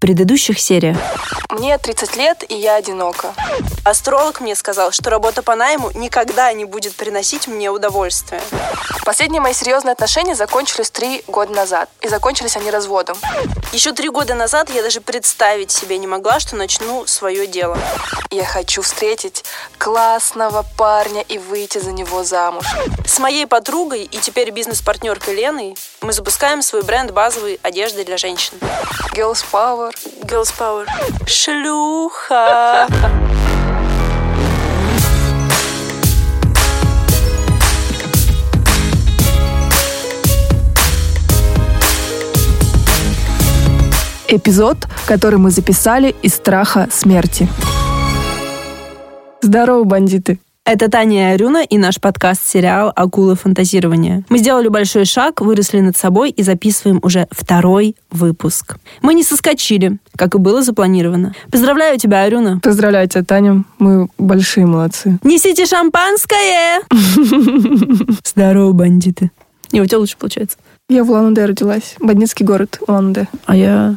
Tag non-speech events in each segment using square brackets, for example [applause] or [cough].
Предыдущих сериях. Мне 30 лет, и я одинока. Астролог мне сказал, что работа по найму никогда не будет приносить мне удовольствие. Последние мои серьезные отношения закончились три года назад. И закончились они разводом. Еще три года назад я даже представить себе не могла, что начну свое дело. Я хочу встретить классного парня и выйти за него замуж. С моей подругой и теперь бизнес-партнеркой Леной мы запускаем свой бренд базовой одежды для женщин. Girls Power. Girls Power. Шлюха. Эпизод, который мы записали из страха смерти. Здорово, бандиты! Это Таня и Арюна и наш подкаст-сериал «Акулы фантазирования». Мы сделали большой шаг, выросли над собой и записываем уже второй выпуск. Мы не соскочили, как и было запланировано. Поздравляю тебя, Арюна. Поздравляю тебя, Таня. Мы большие молодцы. Несите шампанское! [laughs] Здорово, бандиты. Не, у тебя лучше получается. Я в Улан-Удэ родилась. Бандитский город Улан-Удэ. А я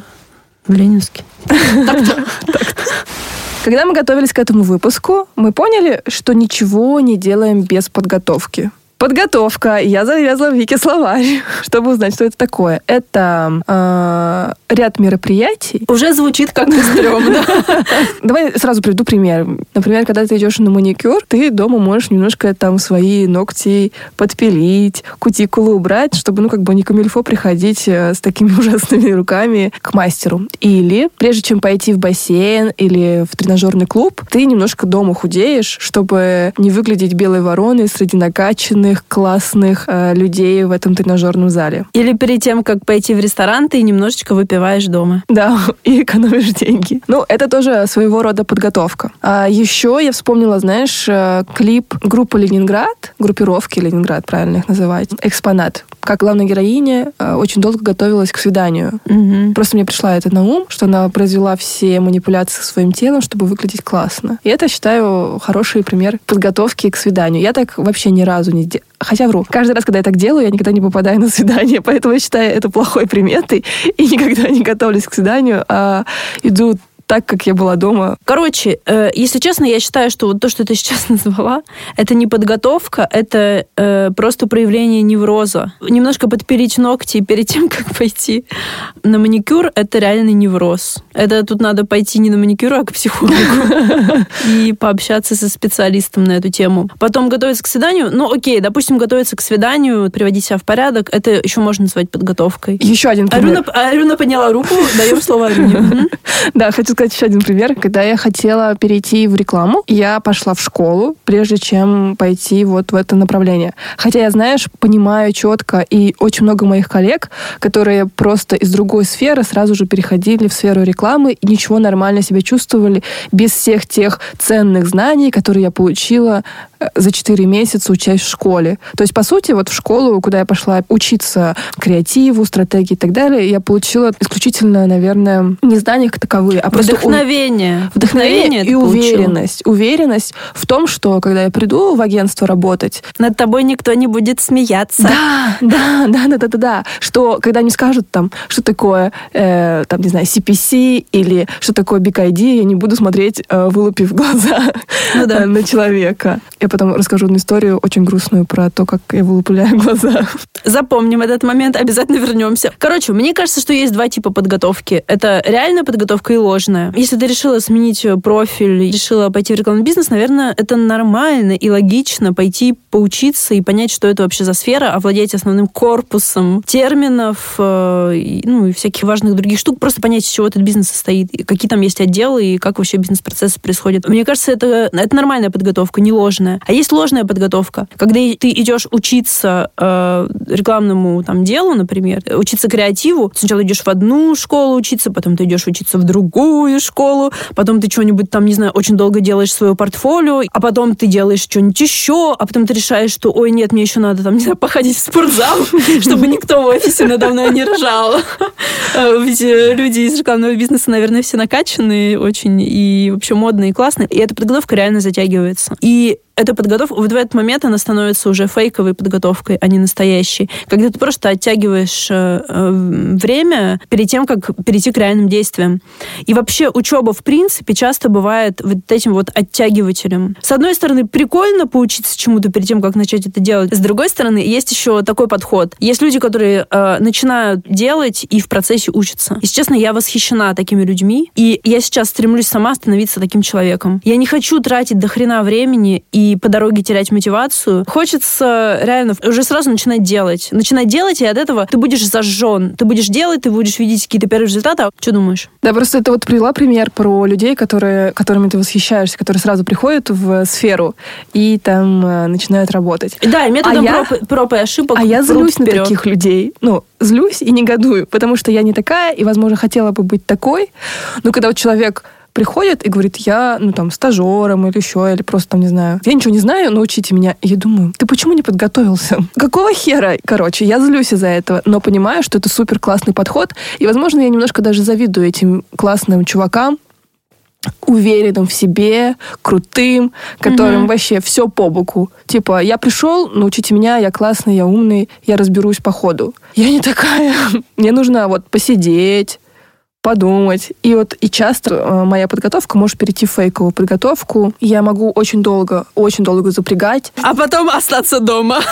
в Ленинске. [laughs] Когда мы готовились к этому выпуску, мы поняли, что ничего не делаем без подготовки. Подготовка. Я завязла в Вики словарь, [laughs] чтобы узнать, что это такое. Это э, ряд мероприятий. Уже звучит как-то [laughs] стрёмно. [laughs] Давай сразу приведу пример. Например, когда ты идешь на маникюр, ты дома можешь немножко там свои ногти подпилить, кутикулу убрать, чтобы, ну, как бы не камильфо приходить э, с такими ужасными руками к мастеру. Или, прежде чем пойти в бассейн или в тренажерный клуб, ты немножко дома худеешь, чтобы не выглядеть белой вороной среди накачанных классных э, людей в этом тренажерном зале. Или перед тем, как пойти в ресторан, ты немножечко выпиваешь дома. Да, [laughs] и экономишь деньги. Ну, это тоже своего рода подготовка. А еще я вспомнила, знаешь, э, клип группы Ленинград, группировки Ленинград, правильно их называть, «Экспонат». Как главная героиня э, очень долго готовилась к свиданию. Мгм. Просто мне пришла это на ум, что она произвела все манипуляции со своим телом, чтобы выглядеть классно. И это, считаю, хороший пример подготовки к свиданию. Я так вообще ни разу не Хотя вру. Каждый раз, когда я так делаю, я никогда не попадаю на свидание. [laughs] Поэтому я считаю это плохой приметой. И никогда не готовлюсь к свиданию, а иду так, как я была дома. Короче, э, если честно, я считаю, что вот то, что ты [laughs] сейчас назвала, это не подготовка, это э, просто проявление невроза. Немножко подпилить ногти перед тем, [laughs] как пойти на маникюр, это реальный невроз. Это тут надо пойти не на маникюр, а к психологу [laughs] и пообщаться со специалистом на эту тему. Потом готовиться к свиданию. Ну, окей, допустим, готовиться к свиданию, приводить себя в порядок, это еще можно назвать подготовкой. Еще один пример. Арюна, Арюна подняла руку, даем слово Арюне. Мгм. Да, хочу сказать еще один пример. Когда я хотела перейти в рекламу, я пошла в школу, прежде чем пойти вот в это направление. Хотя я, знаешь, понимаю четко, и очень много моих коллег, которые просто из другой сферы сразу же переходили в сферу рекламы и ничего нормально себя чувствовали без всех тех ценных знаний, которые я получила э, за 4 месяца учась в школе. То есть, по сути, вот в школу, куда я пошла учиться креативу, стратегии и так далее, я получила исключительно, наверное, не знания как таковые, а просто у- Вдохновение. вдохновение и уверенность. Уверенность в том, что когда я приду в агентство работать, Над тобой никто не будет смеяться. да, да, да, да, да, да, да, что когда мне скажут там, что такое, э, там, не знаю, CPC или что такое Big ID, я не буду смотреть, э, вылупив [laughs] глаза Ну да. э, на человека. Я потом расскажу одну историю очень грустную про то, как я вылупляю [laughs] глаза. Запомним этот момент, обязательно вернемся. Короче, мне кажется, что есть два типа подготовки. Это реальная подготовка и ложная. Если ты решила сменить э, профиль, решила пойти в рекламный бизнес, наверное, это нормально и логично пойти поучиться и понять, что это вообще за сфера, овладеть основным корпусом терминов, э, ну и всяких важных других штук, просто понять, из чего этот бизнес состоит, и какие там есть отделы и как вообще бизнес-процессы происходят. Мне кажется, это, это нормальная подготовка, не ложная. А есть ложная подготовка, когда ты идешь учиться э, рекламному там делу, например, учиться креативу, сначала идешь в одну школу учиться, потом ты идешь учиться в другую школу, потом ты что-нибудь там, не знаю, очень долго делаешь свое портфолио, а потом ты делаешь что-нибудь еще, а потом ты решаешь, что, ой, нет, мне еще надо там, не знаю, походить в спортзал, [laughs] чтобы никто в офисе надо мной не ржал. Э, Ведь э, люди из рекламного бизнеса, наверное, все накачанные очень и вообще модные и классные. И эта подготовка реально затягивается. И эта подготовка, вот в этот момент она становится уже фейковой подготовкой, а не настоящей. Когда ты просто оттягиваешь э, э, время перед тем, как перейти к реальным действиям. И вообще учеба, в принципе, часто бывает вот этим вот оттягивателем. С одной стороны, прикольно поучиться чему-то перед тем, как начать это делать. С другой стороны, есть еще такой подход. Есть люди, которые э, начинают делать и в процессе учатся. Если честно, я восхищена такими людьми, и я сейчас стремлюсь сама становиться таким человеком. Я не хочу тратить до хрена времени и и по дороге терять мотивацию. Хочется реально уже сразу начинать делать. Начинать делать, и от этого ты будешь зажжен. Ты будешь делать, ты будешь видеть какие-то первые результаты. А что думаешь? Да, просто это вот привела пример про людей, которые, которыми ты восхищаешься, которые сразу приходят в сферу и там э, начинают работать. Да, и методом а проб, я, проб и ошибок. А я злюсь на таких людей. Ну, злюсь и негодую, потому что я не такая, и, возможно, хотела бы быть такой. Но когда вот человек приходит и говорит, я, ну, там, стажером или еще, или просто там, не знаю, я ничего не знаю, научите меня. И я думаю, ты почему не подготовился? [laughs] Какого хера? Короче, я злюсь из-за этого, но понимаю, что это супер классный подход, и, возможно, я немножко даже завидую этим классным чувакам, уверенным в себе, крутым, которым mm-hmm. вообще все по боку. Типа, я пришел, научите меня, я классный, я умный, я разберусь по ходу. Я не такая. [laughs] Мне нужно вот посидеть, подумать. И вот и часто э, моя подготовка может перейти в фейковую подготовку. Я могу очень долго, очень долго запрягать. А потом остаться дома. [laughs]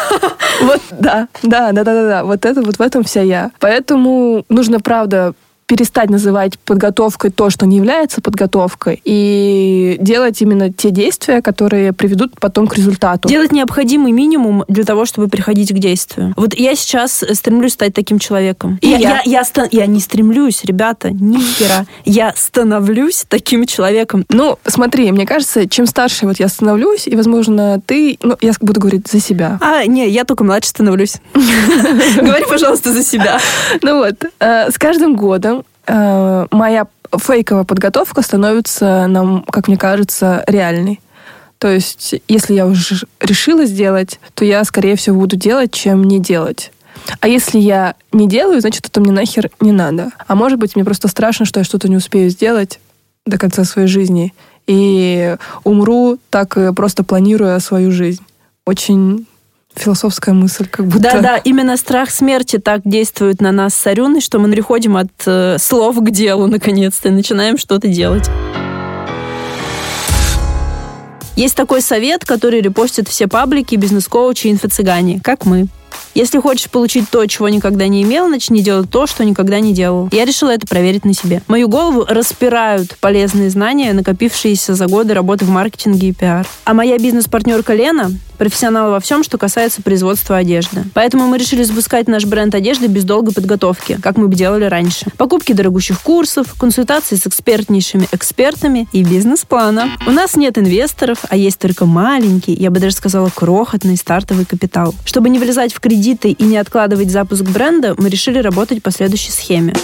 Вот, да, да, да, да, да, да. Вот это вот в этом вся я. Поэтому нужно, правда, перестать называть подготовкой то, что не является подготовкой, и делать именно те действия, которые приведут потом к результату. Делать необходимый минимум для того, чтобы приходить к действию. Вот я сейчас стремлюсь стать таким человеком. И я, я, я, я, я не стремлюсь, ребята, ни хера. Я становлюсь таким человеком. Ну, смотри, мне кажется, чем старше вот я становлюсь, и, возможно, ты... Ну, я буду говорить за себя. А, не, я только младше становлюсь. [laughs] Говори, пожалуйста, за себя. Ну вот, э, с каждым годом э, моя фейковая подготовка становится, нам, как мне кажется, реальной. То есть, если я уже решила сделать, то я, скорее всего, буду делать, чем не делать. А если я не делаю, значит, это мне нахер не надо. А может быть, мне просто страшно, что я что-то не успею сделать до конца своей жизни. И умру, так просто планируя свою жизнь. Очень философская мысль, как будто. Да, да, именно страх смерти так действует на нас с Арюной, что мы переходим от э, слов к делу, наконец-то, и начинаем что-то делать. Есть такой совет, который репостят все паблики, бизнес-коучи и инфо-цыгане, как мы. Если хочешь получить то, чего никогда не имел, начни делать то, что никогда не делал. Я решила это проверить на себе. Мою голову распирают полезные знания, накопившиеся за годы работы в маркетинге и пиар. А моя бизнес-партнерка Лена профессионал во всем, что касается производства одежды. Поэтому мы решили запускать наш бренд одежды без долгой подготовки, как мы бы делали раньше. Покупки дорогущих курсов, консультации с экспертнейшими экспертами и бизнес-плана. У нас нет инвесторов, а есть только маленький, я бы даже сказала, крохотный стартовый капитал. Чтобы не влезать в кредиты и не откладывать запуск бренда, мы решили работать по следующей схеме.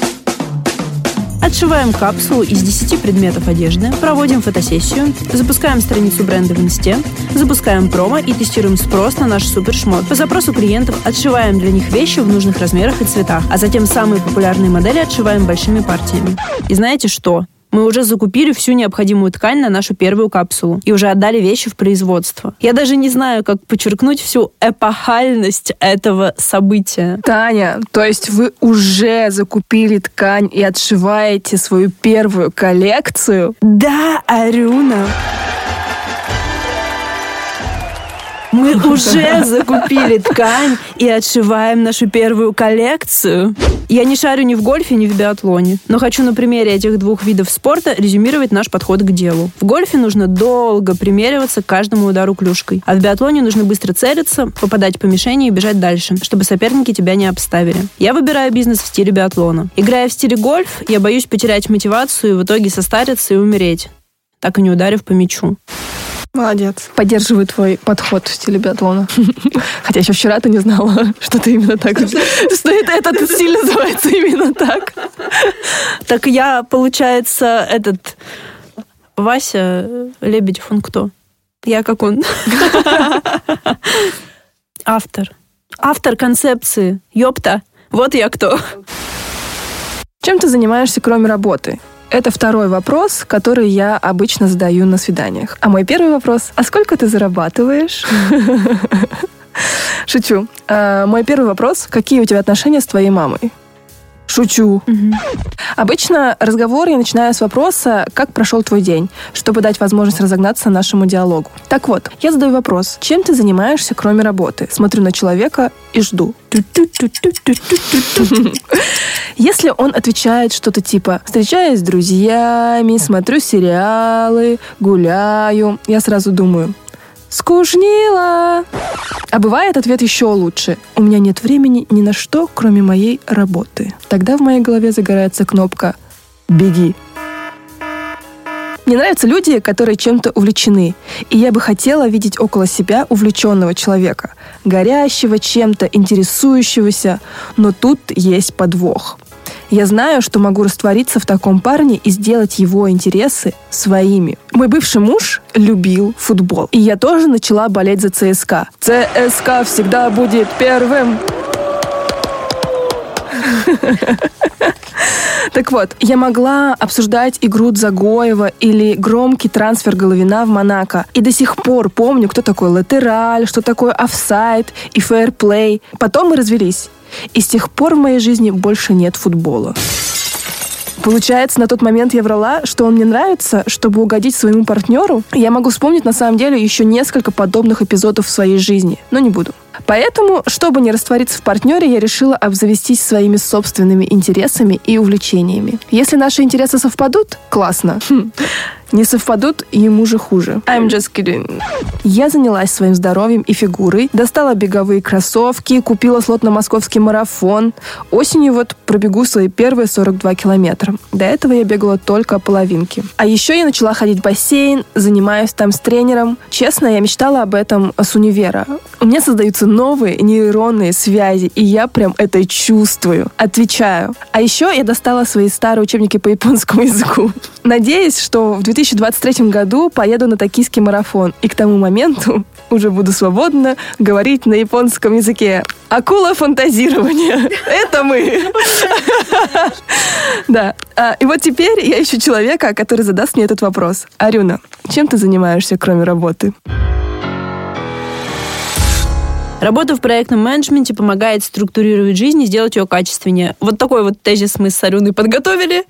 Отшиваем капсулу из 10 предметов одежды, проводим фотосессию, запускаем страницу бренда в инсте, запускаем промо и тестируем спрос на наш супершмот. По запросу клиентов отшиваем для них вещи в нужных размерах и цветах, а затем самые популярные модели отшиваем большими партиями. И знаете что? Мы уже закупили всю необходимую ткань на нашу первую капсулу и уже отдали вещи в производство. Я даже не знаю, как подчеркнуть всю эпохальность этого события. Таня, то есть вы уже закупили ткань и отшиваете свою первую коллекцию? Да, Арюна. Мы уже закупили ткань и отшиваем нашу первую коллекцию. Я не шарю ни в гольфе, ни в биатлоне, но хочу на примере этих двух видов спорта резюмировать наш подход к делу. В гольфе нужно долго примериваться к каждому удару клюшкой, а в биатлоне нужно быстро целиться, попадать по мишени и бежать дальше, чтобы соперники тебя не обставили. Я выбираю бизнес в стиле биатлона. Играя в стиле гольф, я боюсь потерять мотивацию и в итоге состариться и умереть, так и не ударив по мячу. Молодец. Поддерживаю твой подход в стиле биатлона. [laughs] Хотя еще вчера ты не знала, [laughs] что ты именно так... [laughs] Что это, этот стиль называется именно так. Так я, получается, этот... Вася Лебедев, он кто? Я как он. Автор. Автор концепции. Ёпта. Вот я кто. Чем ты занимаешься, кроме работы? Это второй вопрос, который я обычно задаю на свиданиях. А мой первый вопрос, а сколько ты зарабатываешь? [laughs] Шучу. А, мой первый вопрос, какие у тебя отношения с твоей мамой? Шучу. Угу. Обычно разговор я начинаю с вопроса, как прошел твой день, чтобы дать возможность разогнаться нашему диалогу. Так вот, я задаю вопрос, чем ты занимаешься, кроме работы? Смотрю на человека и жду. [laughs] Если он отвечает что-то типа «встречаюсь с друзьями, смотрю сериалы, гуляю», я сразу думаю Скучнило. А бывает ответ еще лучше. У меня нет времени ни на что, кроме моей работы. Тогда в моей голове загорается кнопка «Беги». Мне нравятся люди, которые чем-то увлечены. И я бы хотела видеть около себя увлеченного человека, горящего чем-то, интересующегося. Но тут есть подвох. Я знаю, что могу раствориться в таком парне и сделать его интересы своими. Мой бывший муж любил футбол. И я тоже начала болеть за ЦСКА. ЦСКА всегда будет первым. Так вот, я могла обсуждать игру Загоева или громкий трансфер Головина в Монако. И до сих пор помню, кто такой латераль, что такое офсайд и фэрплей. Потом мы развелись. И с тех пор в моей жизни больше нет футбола. Получается, на тот момент я врала, что он мне нравится, чтобы угодить своему партнеру. Я могу вспомнить, на самом деле, еще несколько подобных эпизодов в своей жизни, но не буду. Поэтому, чтобы не раствориться в партнере, я решила обзавестись своими собственными интересами и увлечениями. Если наши интересы совпадут, классно. Хм [laughs] не совпадут, ему же хуже. I'm just kidding. Я занялась своим здоровьем и фигурой, достала беговые кроссовки, купила слот на московский марафон. Осенью вот пробегу свои первые 42 километра. До этого я бегала только половинки. А еще я начала ходить в бассейн, занимаюсь там с тренером. Честно, я мечтала об этом с универа. У меня создаются новые нейронные связи, и я прям это чувствую. Отвечаю. А еще я достала свои старые учебники по японскому [laughs] языку. Надеюсь, что в 2023 году поеду на токийский марафон, и к тому моменту [laughs] уже буду свободно говорить на японском языке. Акула фантазирования. [laughs] Это мы. [laughs] Да. А, и вот теперь я ищу человека, который задаст мне этот вопрос. Арюна, чем ты занимаешься, кроме работы? Работа в проектном менеджменте помогает структурировать жизнь и сделать ее качественнее. Вот такой вот тезис мы с Арюной подготовили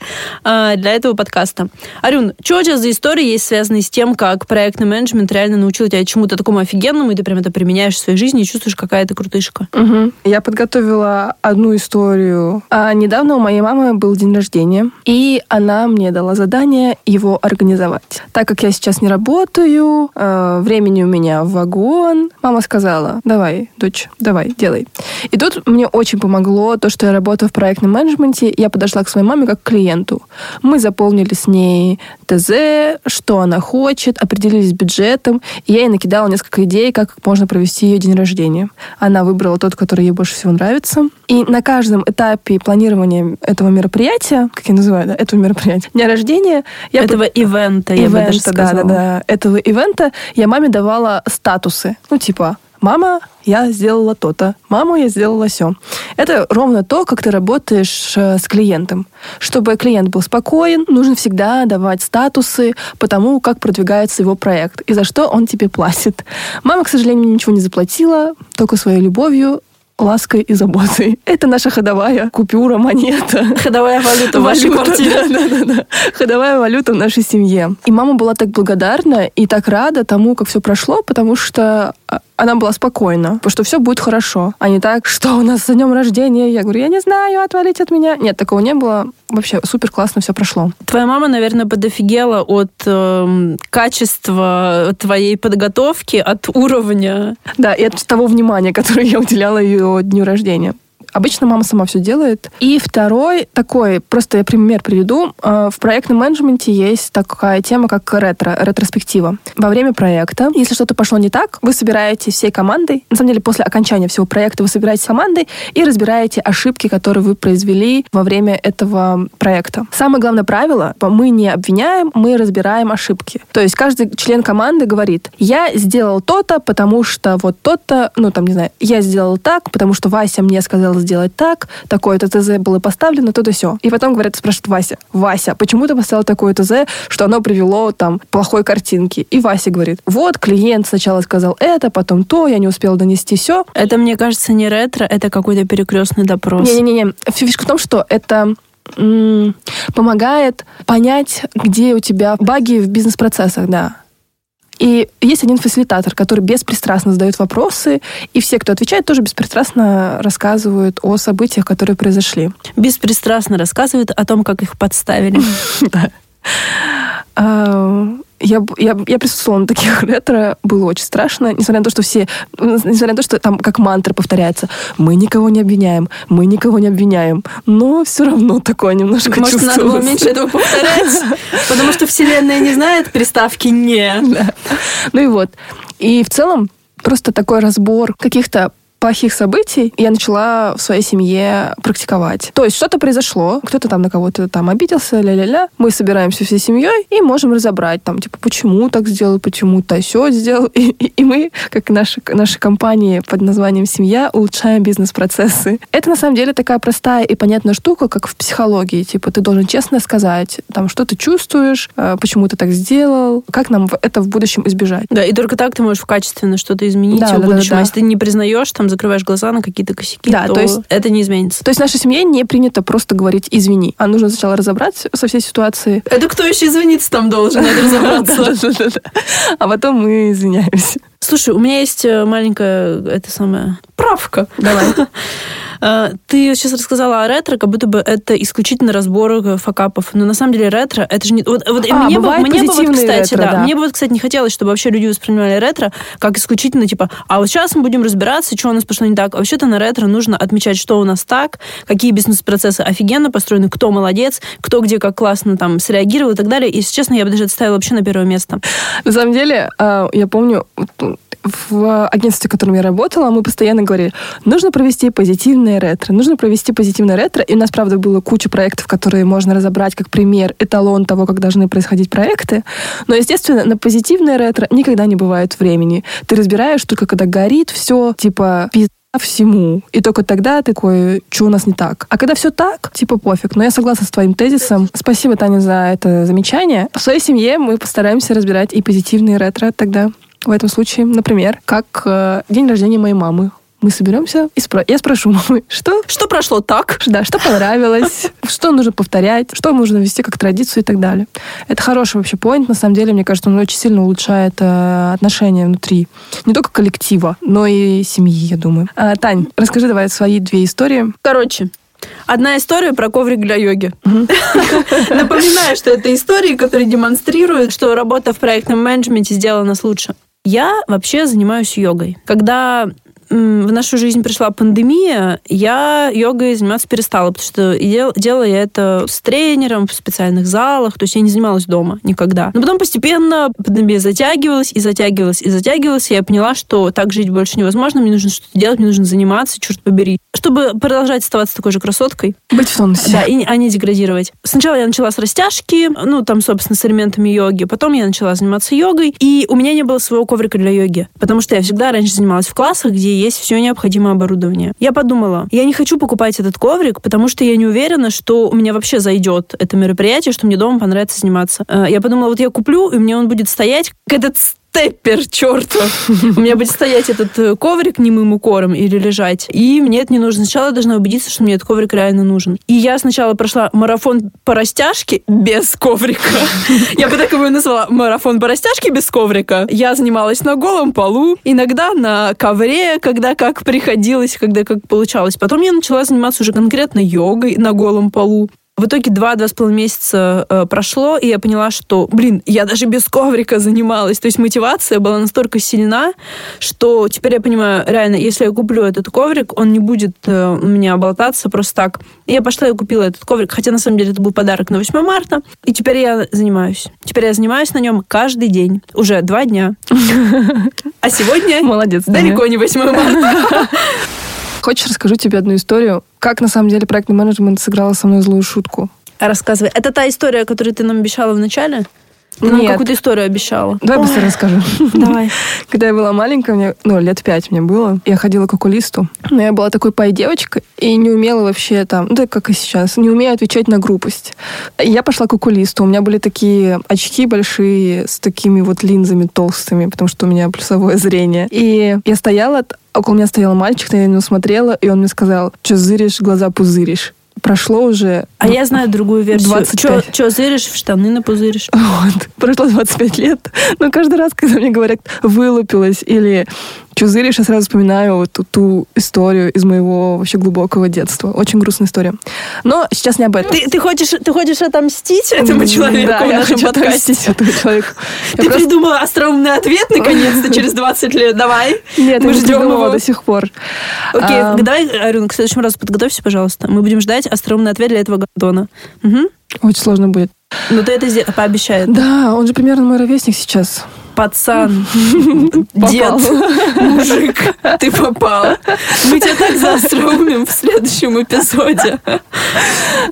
э, для этого подкаста. Арюн, что у тебя за истории есть, связанные с тем, как проектный менеджмент реально научил тебя чему-то такому офигенному, и ты прям это применяешь в своей жизни и чувствуешь, какая ты крутышка? Угу. Я подготовила одну историю. А, недавно у моей мамы был день рождения, и она мне дала задание его организовать. Так как я сейчас не работаю, э, времени у меня вагон, мама сказала, давай, давай, дочь, давай, делай. И тут мне очень помогло то, что я работаю в проектном менеджменте. Я подошла к своей маме как к клиенту. Мы заполнили с ней ТЗ, что она хочет, определились с бюджетом. И я ей накидала несколько идей, как можно провести ее день рождения. Она выбрала тот, который ей больше всего нравится. И на каждом этапе планирования этого мероприятия, как я называю, да, этого мероприятия, дня рождения... Я этого под... ивента, я ивента, бы даже сказала. Да, да, да. Этого ивента я маме давала статусы. Ну, типа, мама, я сделала то-то, мама, я сделала все. Это ровно то, как ты работаешь э, с клиентом. Чтобы клиент был спокоен, нужно всегда давать статусы по тому, как продвигается его проект и за что он тебе платит. Мама, к сожалению, ничего не заплатила, только своей любовью лаской и заботой. [laughs] Это наша ходовая купюра, монета. [laughs] Ходовая валюта в вашей квартире. [laughs] Да, да, да. Ходовая валюта в нашей семье. И мама была так благодарна и так рада тому, как все прошло, потому что она была спокойна, потому что все будет хорошо, а не так, что у нас за днем рождения. Я говорю, я не знаю, отвалить от меня. Нет, такого не было. Вообще супер классно все прошло. Твоя мама, наверное, подофигела от э, качества твоей подготовки, от уровня. Да, и от того внимания, которое я уделяла ее дню рождения. Обычно мама сама все делает. И второй такой, просто я пример приведу. Э, в проектном менеджменте есть такая тема, как ретро, ретроспектива. Во время проекта, если что-то пошло не так, вы собираете всей командой, на самом деле после окончания всего проекта вы собираетесь командой и разбираете ошибки, которые вы произвели во время этого проекта. Самое главное правило, мы не обвиняем, мы разбираем ошибки. То есть каждый член команды говорит, я сделал то-то, потому что вот то-то, ну там, не знаю, я сделал так, потому что Вася мне сказал сделать так, такое-то ТЗ было поставлено, то-то все. И потом говорят, спрашивают Вася, Вася, почему ты поставил такое ТЗ, что оно привело там плохой картинки? И Вася говорит, вот, клиент сначала сказал это, потом то, я не успел донести все. Это, мне кажется, не ретро, это какой-то перекрестный допрос. Не-не-не, фишка в том, что это помогает понять, где у тебя баги в бизнес-процессах, да. И есть один фасилитатор, который беспристрастно задает вопросы, и все, кто отвечает, тоже беспристрастно рассказывают о событиях, которые произошли. Беспристрастно рассказывают о том, как их подставили. [laughs] Да. Я, я, я присутствовала на таких [laughs] ретро, было очень страшно, несмотря на то, что все, несмотря на то, что там как мантра повторяется, мы никого не обвиняем, мы никого не обвиняем, но все равно такое немножко Может, надо было меньше этого повторять, [laughs] потому что вселенная не знает приставки «не». [laughs] Ну и вот. И в целом просто такой разбор каких-то плохих событий я начала в своей семье практиковать. То есть что-то произошло, кто-то там на кого-то там обиделся, ля-ля-ля. Мы собираемся всей семьей и можем разобрать там, типа, почему так сделал, почему то все сделал. И, и, и мы, как наша, наша компания под названием «Семья», улучшаем бизнес-процессы. Это на самом деле такая простая и понятная штука, как в психологии. Типа, ты должен честно сказать, там, что ты чувствуешь, э, почему ты так сделал, как нам это в будущем избежать. Да, и только так ты можешь качественно что-то изменить да, в да, будущем. Да, да. Если ты не признаешь, там, закрываешь глаза на какие-то косяки, да, то, то есть это не изменится. То есть в нашей семье не принято просто говорить «извини», а нужно сначала разобраться со всей ситуацией. Это кто еще извиниться там должен, надо [laughs] разобраться. А потом мы извиняемся. Слушай, у меня есть э, маленькая, это самая, правка. Давай. А, [laughs] ты сейчас рассказала о ретро, как будто бы это исключительно разбор э, факапов. Но на самом деле ретро, это же не... Вот, вот а, мне, бы, мне бы вот, кстати, ретро, да, да. Мне бы, вот, кстати, не хотелось, чтобы вообще люди воспринимали ретро как исключительно, типа, а вот сейчас мы будем разбираться, что у нас пошло не так. А вообще-то на ретро нужно отмечать, что у нас так, какие бизнес-процессы офигенно построены, кто молодец, кто где как классно там среагировал и так далее. И, если честно, я бы даже это ставила вообще на первое место. На самом деле, я помню, в агентстве, в котором я работала, мы постоянно говорили, нужно провести позитивное ретро, нужно провести позитивное ретро. И у нас, правда, было куча проектов, которые можно разобрать как пример, эталон того, как должны происходить проекты. Но, естественно, на позитивное ретро никогда не бывает времени. Ты разбираешь только когда горит все, типа, всему. И только тогда такой, что у нас не так. А когда все так, типа пофиг. Но я согласна с твоим тезисом. Спасибо, Таня, за это замечание. В своей семье мы постараемся разбирать и позитивные ретро тогда в этом случае, например, как э, день рождения моей мамы. Мы соберемся и спро... я спрошу мамы, [laughs] что? Что прошло так? Да, что понравилось, [laughs] что нужно повторять, что нужно вести как традицию и так далее. Это хороший вообще поинт, на самом деле, мне кажется, он очень сильно улучшает э, отношения внутри не только коллектива, но и семьи, я думаю. А, Тань, расскажи давай свои две истории. Короче, Одна история про коврик для йоги. Напоминаю, что это истории, которые демонстрируют, что работа в проектном менеджменте сделана с лучше. Я вообще занимаюсь йогой. Когда в нашу жизнь пришла пандемия, я йогой заниматься перестала, потому что дел, делала я это с тренером в специальных залах, то есть я не занималась дома никогда. Но потом постепенно пандемия затягивалась и затягивалась и затягивалась, и я поняла, что так жить больше невозможно, мне нужно что-то делать, мне нужно заниматься, черт побери. Чтобы продолжать оставаться такой же красоткой. Быть в тонусе. Да, и, а не деградировать. Сначала я начала с растяжки, ну, там, собственно, с элементами йоги. Потом я начала заниматься йогой, и у меня не было своего коврика для йоги, потому что я всегда раньше занималась в классах, где есть все необходимое оборудование. Я подумала, я не хочу покупать этот коврик, потому что я не уверена, что у меня вообще зайдет это мероприятие, что мне дома понравится заниматься. Э, я подумала, вот я куплю, и мне он будет стоять этот степпер чертов. У меня будет стоять этот э, коврик немым укором или лежать. И мне это не нужно. Сначала я должна убедиться, что мне этот коврик реально нужен. И я сначала прошла марафон по растяжке без коврика. [laughs] Я бы так его и назвала. Марафон по растяжке без коврика. Я занималась на голом полу, иногда на ковре, когда как приходилось, когда как получалось. Потом я начала заниматься уже конкретно йогой на голом полу. В итоге два-два с половиной месяца э, прошло, и я поняла, что, блин, я даже без коврика занималась. То есть мотивация была настолько сильна, что теперь я понимаю, реально, если я куплю этот коврик, он не будет э, у меня болтаться просто так. И я пошла и купила этот коврик, хотя на самом деле это был подарок на 8 марта. И теперь я занимаюсь. Теперь я занимаюсь на нем каждый день. Уже два дня. [laughs] А сегодня... Молодец. Далеко не 8 марта. [laughs] Хочешь, расскажу тебе одну историю, как на самом деле проектный менеджмент сыграл со мной злую шутку. Рассказывай. Это та история, которую ты нам обещала в начале? Ты нам Нет. какую-то историю обещала. Давай быстро расскажу. [laughs] Давай. [laughs] Когда я была маленькая, мне, ну, лет пять мне было, я ходила к окулисту, но я была такой пай-девочкой и не умела вообще там, ну, да как и сейчас, не умею отвечать на грубость. Я пошла к окулисту, у меня были такие очки большие с такими вот линзами толстыми, потому что у меня плюсовое зрение. И я стояла, около меня стоял мальчик, я на него смотрела, и он мне сказал, что зыришь, глаза пузыришь. Прошло уже... А я знаю другую версию. 25. Че зыришь, в штаны напузыришь? Вот. Прошло 25 лет, но каждый раз, когда мне говорят «вылупилась» или «чузыришь», я сразу вспоминаю вот ту, ту историю из моего вообще глубокого детства. Очень грустная история. Но сейчас не об этом. Ты, ты, хочешь, ты хочешь отомстить этому человеку да, в я нашем хочу подкасте? отомстить этому человеку. Я Ты просто- придумала остроумный ответ наконец-то через 20 лет. Давай. Нет, Мы ждем его. до сих пор. Окей, А, давай, Арюн, к следующему разу подготовься, пожалуйста. Мы будем ждать остроумный ответ для этого гадона. Мгм. Очень сложно будет. Ну ты это пообещай. Да, он же примерно мой ровесник сейчас. Пацан, [laughs] дед, мужик, ты попал. Мы тебя так заостроумим в следующем эпизоде.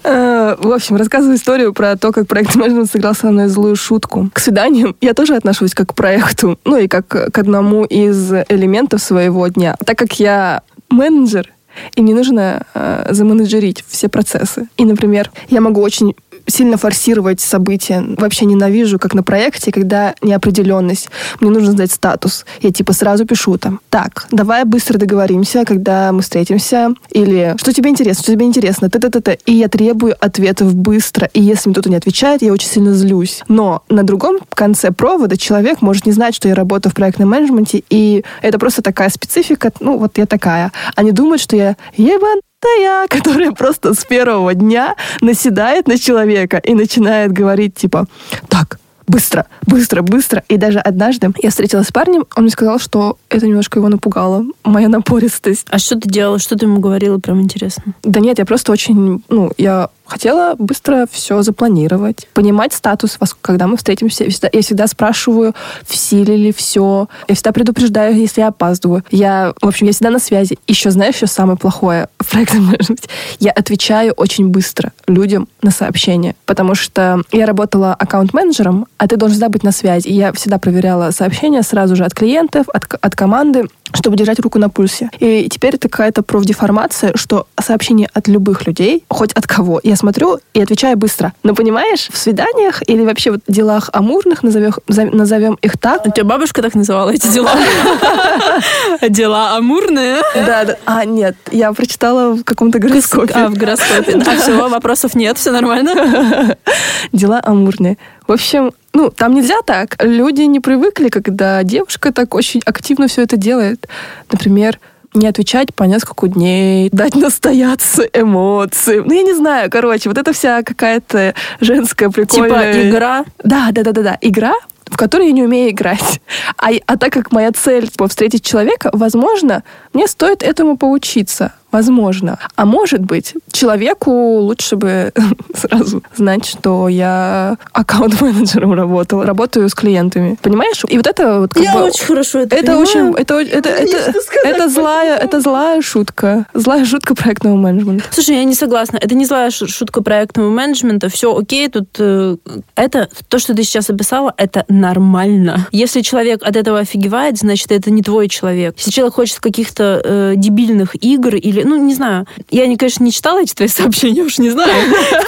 Э, В общем, рассказываю историю про то, как проект менеджмент сыграл со мной злую шутку. К свиданиям я тоже отношусь как к проекту, ну и как к одному из элементов своего дня. Так как я менеджер, и мне нужно э, заменеджерить все процессы. И, например, я могу очень сильно форсировать события. Вообще ненавижу, как на проекте, когда неопределенность. Мне нужно сдать статус. Я типа сразу пишу там, так, давай быстро договоримся, когда мы встретимся. Или что тебе интересно, что тебе интересно, т-т-т-т. И я требую ответов быстро. И если мне кто-то не отвечает, я очень сильно злюсь. Но на другом конце провода человек может не знать, что я работаю в проектном менеджменте, и это просто такая специфика, ну вот я такая. Они думают, что я ебан я, которая просто с первого дня наседает на человека и начинает говорить типа, так, быстро, быстро, быстро. И даже однажды я встретилась с парнем, он мне сказал, что это немножко его напугало, моя напористость. А что ты делала? Что ты ему говорила? Прям интересно. Да нет, я просто очень, ну, я хотела быстро все запланировать, понимать статус, когда мы встретимся. Я всегда, я всегда спрашиваю, в силе ли все. Я всегда предупреждаю, если я опаздываю. Я, в общем, я всегда на связи. Еще, знаешь, что самое плохое [laughs] в проектном менеджменте? Я отвечаю очень быстро людям на сообщения, потому что я работала аккаунт-менеджером, а ты должен всегда быть на связи. И я всегда проверяла сообщения сразу же от клиентов, от, от команды, чтобы держать руку на пульсе. И теперь это какая-то профдеформация, что сообщение от любых людей, хоть от кого, я смотрю и отвечаю быстро. Но понимаешь, в свиданиях или вообще вот делах амурных, назовем, назовем их так, У тебя бабушка так называла эти дела? [laughs] Дела амурные. да, да. А, нет, я прочитала в каком-то гороскопе. А, в гороскопе. А все, вопросов нет, все нормально? [laughs] Дела амурные. В общем, ну, там нельзя так. Люди не привыкли, когда девушка так очень активно все это делает. Например, не отвечать по несколько дней, дать настояться эмоциям. Ну, я не знаю, короче, вот это вся какая-то женская прикольная... Типа игра. Да, да, да, да, да. Игра, в которой я не умею играть. А, а так как моя цель типа, встретить человека, возможно, мне стоит этому поучиться. Возможно. А может быть, человеку лучше бы [laughs] сразу знать, что я аккаунт-менеджером работала, работаю с клиентами. Понимаешь? И вот это вот как Я бы... очень хорошо это Это понимаю. очень, это, это, это, это злая, это злая шутка, злая шутка проектного менеджмента. Слушай, я не согласна. Это не злая шу- шутка проектного менеджмента. Все окей, тут э, это то, что ты сейчас описала, это нормально. Если человек от этого офигевает, значит, это не твой человек. Если человек хочет каких-то э, дебильных игр или, ну, не знаю. Я, не, конечно, не читала эти твои сообщения, уж не знаю,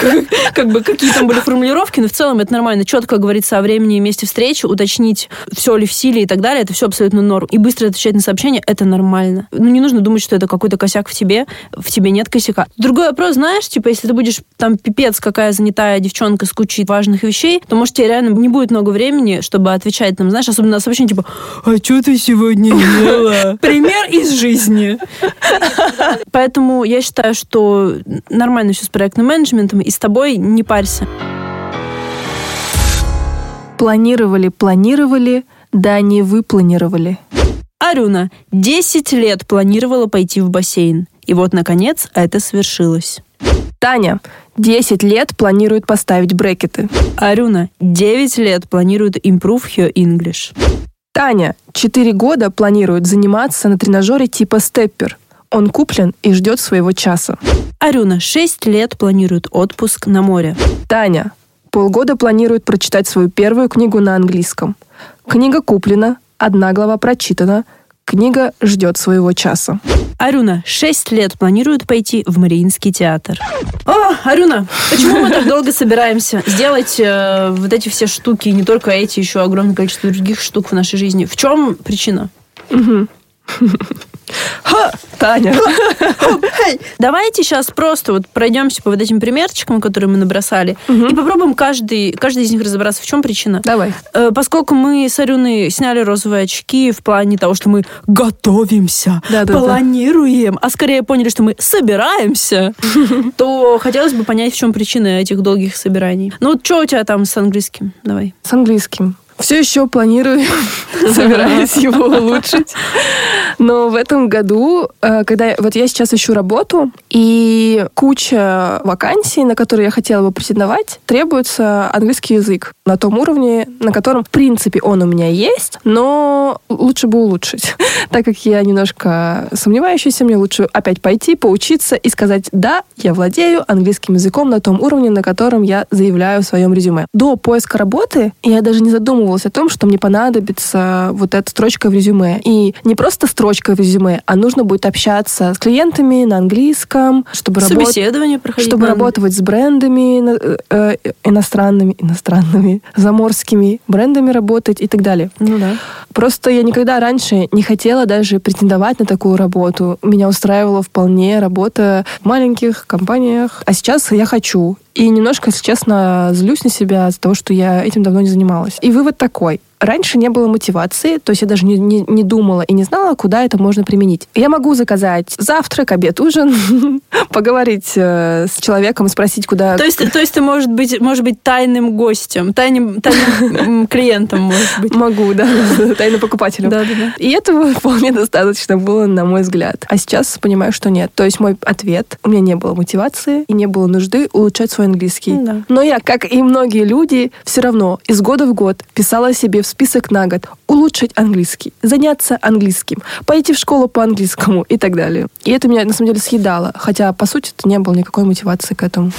как- [laughs] как бы какие там были формулировки, но в целом это нормально. Четко говорится о времени и месте встречи, уточнить, все ли в силе и так далее, это все абсолютно норм. И быстро отвечать на сообщения, это нормально. Ну, не нужно думать, что это какой-то косяк в тебе, в тебе нет косяка. Другой вопрос, знаешь, типа, если ты будешь там пипец, какая занятая девчонка с кучей важных вещей, то, может, тебе реально не будет много времени, чтобы отвечать там, знаешь, особенно на сообщение, типа, а что ты сегодня ела? [laughs] Пример из жизни. [laughs] Поэтому я считаю, что нормально все с проектным менеджментом, и с тобой не парься. Планировали, планировали, да не выпланировали. Арюна 10 лет планировала пойти в бассейн. И вот, наконец, это свершилось. Таня 10 лет планирует поставить брекеты. Арюна 9 лет планирует improve her English. Таня 4 года планирует заниматься на тренажере типа степпер. Он куплен и ждет своего часа. Арюна 6 лет планирует отпуск на море. Таня полгода планирует прочитать свою первую книгу на английском. Книга куплена, одна глава прочитана, книга ждет своего часа. Арюна 6 лет планирует пойти в Мариинский театр. О, Арюна, почему мы так долго собираемся сделать э, вот эти все штуки, не только эти, еще огромное количество других штук в нашей жизни? В чем причина? Ха, Таня. Давайте сейчас просто вот пройдемся по вот этим примерчикам, которые мы набросали, и попробуем каждый, каждый из них разобраться, в чем причина. Давай. Э, Поскольку мы с Арюной сняли розовые очки в плане того, что мы готовимся, Да-да-да. планируем, а скорее поняли, что мы собираемся, [laughs] то хотелось бы понять, в чем причина этих долгих собираний. Ну, вот что у тебя там с английским? Давай. С английским. Все еще планирую, [laughs] собираюсь его [laughs] улучшить. Но в этом году, э, когда вот я сейчас ищу работу, и куча вакансий, на которые я хотела бы претендовать, требуется английский язык на том уровне, на котором, в принципе, он у меня есть, но лучше бы улучшить. [laughs] Так как я немножко сомневающаяся, мне лучше опять пойти, поучиться и сказать, да, я владею английским языком на том уровне, на котором я заявляю в своем резюме. До поиска работы я даже не задумывалась о том, что мне понадобится вот эта строчка в резюме. И не просто строчка в резюме, а нужно будет общаться с клиентами на английском, чтобы работать Собеседование проходить. чтобы работать с брендами э, э, иностранными, иностранными, [laughs] заморскими брендами работать и так далее. Ну да. Просто я никогда раньше не хотела даже претендовать на такую работу. Меня устраивала вполне работа в маленьких компаниях. А сейчас я хочу. И немножко, если честно, злюсь на себя из-за того, что я этим давно не занималась. И вывод такой. Раньше не было мотивации, то есть я даже не, не, не думала и не знала, куда это можно применить. Я могу заказать завтрак, обед, ужин, [laughs] поговорить э, с человеком, спросить, куда... То есть, то есть ты может быть, может быть тайным гостем, тайным, тайным [laughs] клиентом, может быть. Могу, да, [laughs] тайно покупателем. Да, да, да. И этого вполне достаточно было, на мой взгляд. А сейчас понимаю, что нет. То есть мой ответ, у меня не было мотивации и не было нужды улучшать свой английский. Да. Но я, как и многие люди, все равно из года в год писала себе в список на год улучшить английский, заняться английским, пойти в школу по английскому и так далее. И это меня, на самом деле, съедало. Хотя, по сути, не было никакой мотивации к этому.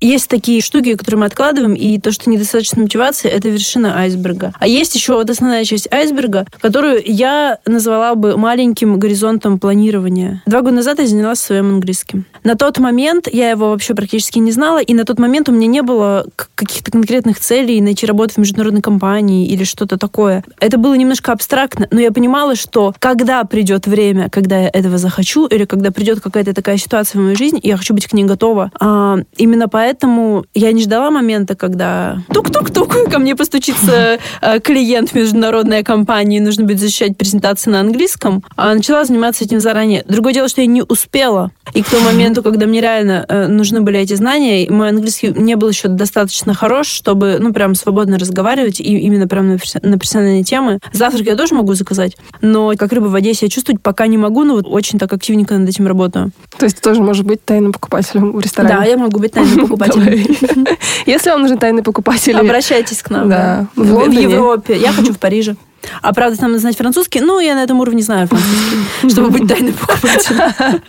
Есть такие штуки, которые мы откладываем, и то, что недостаточно мотивации, это вершина айсберга. А есть еще вот основная часть айсберга, которую я назвала бы маленьким горизонтом планирования. Два года назад я занялась своим английским. На тот момент я его вообще практически не знала, и на тот момент у меня не было каких-то конкретных целей найти работу в международной компании или что-то такое. Это было немножко абстрактно, но я понимала, что когда придет время, когда я этого захочу, или когда придет какая-то такая ситуация в моей жизни, я хочу быть к ней готова, а, именно поэтому я не ждала момента, когда тук-тук-тук ко мне постучится э, клиент международной компании, нужно будет защищать презентации на английском, а начала заниматься этим заранее. Другое дело, что я не успела. И к тому моменту, когда мне реально э, нужны были эти знания, мой английский не был еще достаточно хорош, чтобы, ну, прям свободно разговаривать, и именно прям на, на профессиональные темы. Завтрак я тоже могу заказать, но как рыба в воде себя чувствовать пока не могу, но вот очень так активненько над этим работаю. То есть ты тоже можешь быть тайным покупателем в ресторане. Да, я могу быть тайным [laughs] покупателем. [laughs] Если вам нужен тайный покупатель, Обращайтесь к нам. Да. В. Европе. Я хочу в Париже. А правда, там надо знать французский? Ну, я на этом уровне знаю французский, [laughs] чтобы быть тайным покупателем.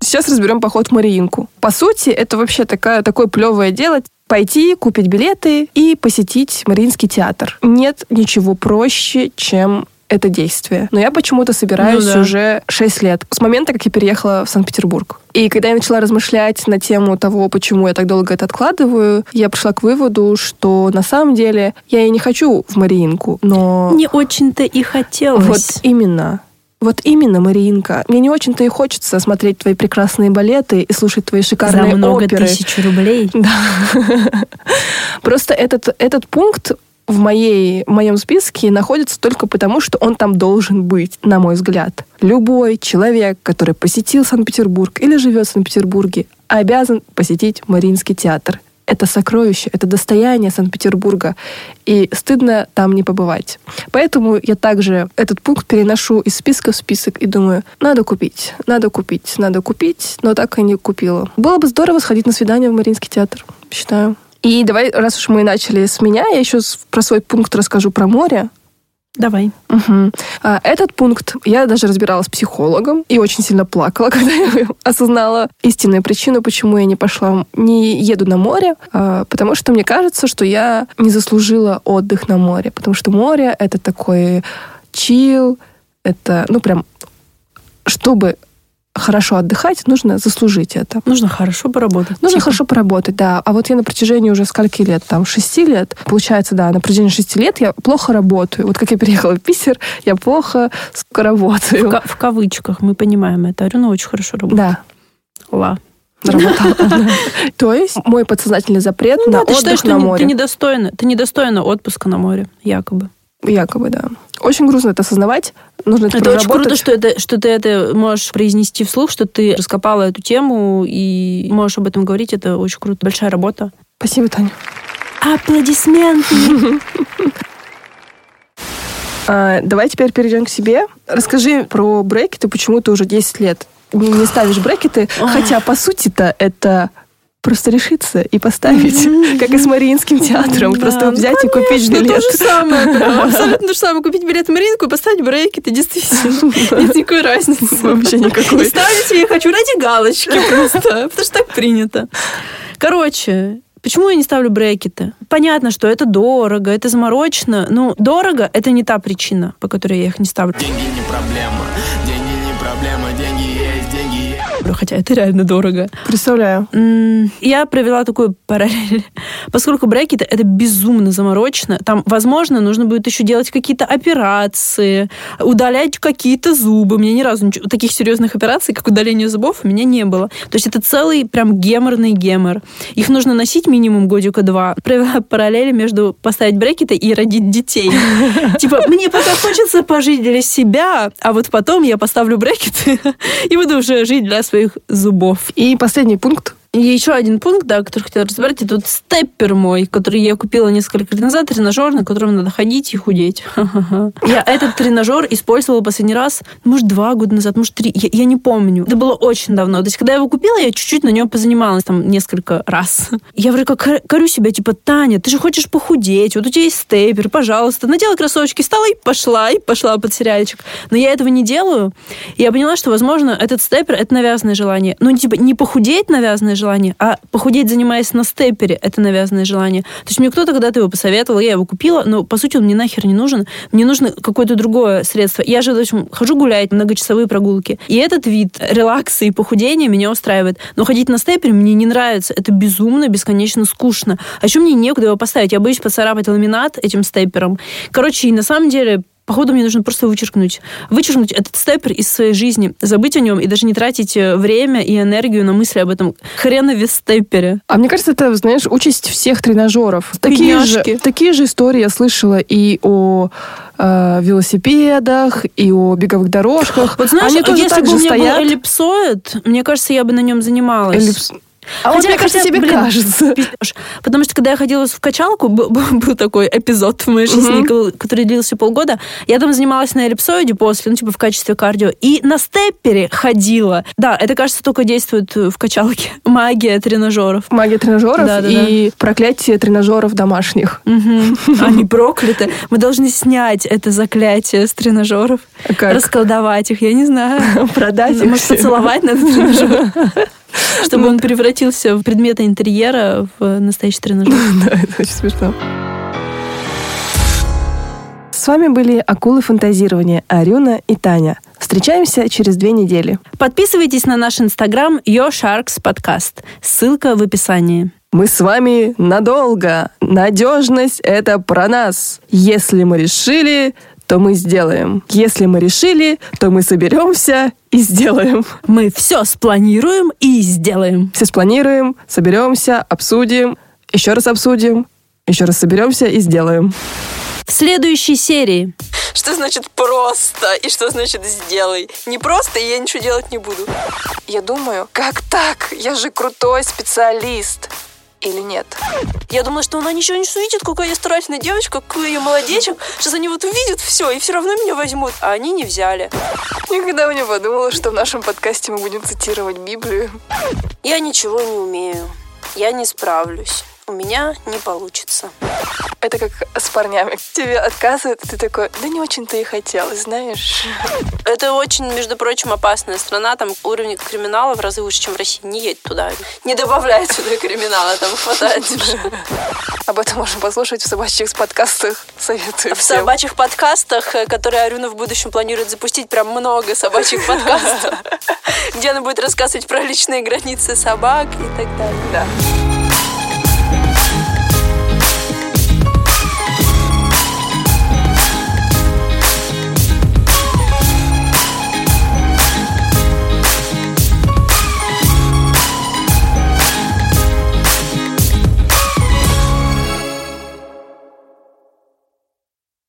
Сейчас разберем поход в Мариинку. По сути, это вообще такая, такое плевое дело. Пойти, купить билеты и посетить Мариинский театр. Нет ничего проще, чем это действие. Но я почему-то собираюсь Ну да. уже 6 лет. С момента, как я переехала в Санкт-Петербург. И когда я начала размышлять на тему того, почему я так долго это откладываю, я пришла к выводу, что на самом деле я и не хочу в Мариинку, но... Не очень-то и хотелось. Вот именно. Вот именно, Мариинка. Мне не очень-то и хочется смотреть твои прекрасные балеты и слушать твои За шикарные много оперы. тысяч рублей. [laughs] Да. Просто этот, этот пункт в, моей, в моем списке находится только потому, что он там должен быть, на мой взгляд. Любой человек, который посетил Санкт-Петербург или живет в Санкт-Петербурге, обязан посетить Мариинский театр. Это сокровище, это достояние Санкт-Петербурга, и стыдно там не побывать. Поэтому я также этот пункт переношу из списка в список и думаю, надо купить, надо купить, надо купить, но так и не купила. Было бы здорово сходить на свидание в Мариинский театр, считаю. И давай, раз уж мы начали с меня, я еще про свой пункт расскажу про море. Давай. Угу. Этот пункт я даже разбирала с психологом и очень сильно плакала, [laughs] когда я осознала истинную причину, почему я не пошла, не еду на море, а, потому что мне кажется, что я не заслужила отдых на море, потому что море — это такой чил, это, ну, прям, чтобы хорошо отдыхать, нужно заслужить это. Нужно хорошо поработать. Нужно типа. хорошо поработать, да. А вот я на протяжении уже скольки лет, там, шести лет, получается, да, на протяжении шести лет я плохо работаю. Вот как я переехала в Питер, я плохо сука, работаю. В, в кавычках, мы понимаем это. Арина очень хорошо работает. Да. Ла. Работала. [laughs] То есть мой подсознательный запрет ну на отдых на море. Ты недостойна, ты недостойна отпуска на море, якобы. Якобы, да. Очень грустно это осознавать. Нужно это Это очень круто, что, это, что ты это можешь произнести вслух, что ты раскопала эту тему и можешь об этом говорить. Это очень круто. Большая работа. Спасибо, Таня. Аплодисменты! [laughs] А, давай теперь перейдем к себе. Расскажи про брекеты, почему ты уже 10 лет не, не ставишь брекеты, хотя, по сути-то, это просто решиться и поставить, mm-hmm. как и с Мариинским театром. Да, просто взять ну, конечно, и купить билет. То же самое, да, [laughs] абсолютно то же самое. Купить билет в Мариинку и поставить брейки, это действительно [laughs] нет [laughs] никакой разницы. Вообще никакой. И ставить я хочу ради галочки просто, потому что так принято. Короче, Почему я не ставлю брекеты? Понятно, что это дорого, это заморочено. Но дорого — это не та причина, по которой я их не ставлю. Деньги не проблема, деньги не проблема, деньги куплю, хотя это реально дорого. Представляю. Я провела такую параллель. [laughs] Поскольку брекеты — это безумно заморочено, там, возможно, нужно будет еще делать какие-то операции, удалять какие-то зубы. У меня ни разу ничего, таких серьезных операций, как удаление зубов, у меня не было. То есть это целый прям геморный гемор. Их нужно носить минимум годика два. Провела [laughs] параллели между поставить брекеты и родить детей. [laughs] Типа, мне пока хочется пожить для себя, а вот потом я поставлю брекеты и буду уже жить для своих зубов. И последний пункт еще один пункт, да, который хотела разобрать, это тут степпер мой, который я купила несколько лет назад, тренажер, на котором надо ходить и худеть. [laughs] Я этот тренажер использовала последний раз, может, два года назад, может, три, я, я не помню. Это было очень давно. То есть, когда я его купила, я чуть-чуть на нем позанималась там несколько раз. Я вроде как корю себя, типа, Таня, ты же хочешь похудеть, вот у тебя есть степпер, пожалуйста, надела кроссовочки, стала и пошла, и пошла под сериальчик. Но я этого не делаю. Я поняла, что, возможно, этот степпер — это навязанное желание. Ну, типа, не похудеть навязанное желание, а похудеть, занимаясь на степпере, это навязанное желание. То есть мне кто-то когда-то его посоветовал, я его купила, но по сути он мне нахер не нужен. Мне нужно какое-то другое средство. Я же, в общем, хожу гулять, многочасовые прогулки. И этот вид релакса и похудения меня устраивает. Но ходить на степпере мне не нравится. Это безумно, бесконечно скучно. А еще мне некуда его поставить. Я боюсь поцарапать ламинат этим степпером. Короче, и на самом деле Походу, мне нужно просто вычеркнуть. Вычеркнуть этот степер из своей жизни, забыть о нем и даже не тратить э, время и энергию на мысли об этом хренове степере. А мне кажется, это, знаешь, участь всех тренажеров. Такие же, такие же истории я слышала и о э, велосипедах, и о беговых дорожках. Вот знаешь, Они тоже если бы у меня стоят. был эллипсоид, мне кажется, я бы на нем занималась. Эллипс... А вот мне кажется, тебе блин, кажется. Пиздешь. Потому что, когда я ходила в качалку, был, был такой эпизод в моей жизни, угу. который длился полгода. Я там занималась на эллипсоиде после, ну, типа, в качестве кардио. И на степпере ходила. Да, это, кажется, только действует в качалке. [laughs] Магия тренажеров. Магия тренажеров да, да, и да. проклятие тренажеров домашних. Угу. [laughs] Они прокляты. Мы должны снять это заклятие с тренажеров. Как? Расколдовать их, я не знаю. [laughs] Продать их. Может, поцеловать на тренажер. [laughs] Чтобы он превратился в предметы интерьера в настоящий тренажер. [laughs] Да, это очень смешно. С вами были «Акулы фантазирования» Арюна и Таня. Встречаемся через две недели. Подписывайтесь на наш инстаграм Yo Sharks Podcast. Ссылка в описании. Мы с вами надолго. Надежность — это про нас. Если мы решили, то мы сделаем. Если мы решили, то мы соберемся и сделаем. Мы все спланируем и сделаем. Все спланируем, соберемся, обсудим, еще раз обсудим, еще раз соберемся и сделаем. В следующей серии. Что значит просто и что значит сделай? Не просто, и я ничего делать не буду. Я думаю, как так? Я же крутой специалист или нет. Я думала, что она ничего не увидит, какая я старательная девочка, какой я молодечек. Сейчас они вот увидят все и все равно меня возьмут. А они не взяли. Никогда бы не подумала, что в нашем подкасте мы будем цитировать Библию. Я ничего не умею. Я не справлюсь. У меня не получится. Это как с парнями. Тебе отказывают, ты такой, да не очень-то и хотел, знаешь. Это очень, между прочим, опасная страна. Там уровень криминала в разы выше, чем в России. Не едь туда. Не добавляй сюда криминала, там хватает уже. Об этом можно послушать в собачьих подкастах. Советую В всем. собачьих подкастах, э, которые Арюна в будущем планирует запустить прям много собачьих подкастов, где она будет рассказывать про личные границы собак и так далее. Да.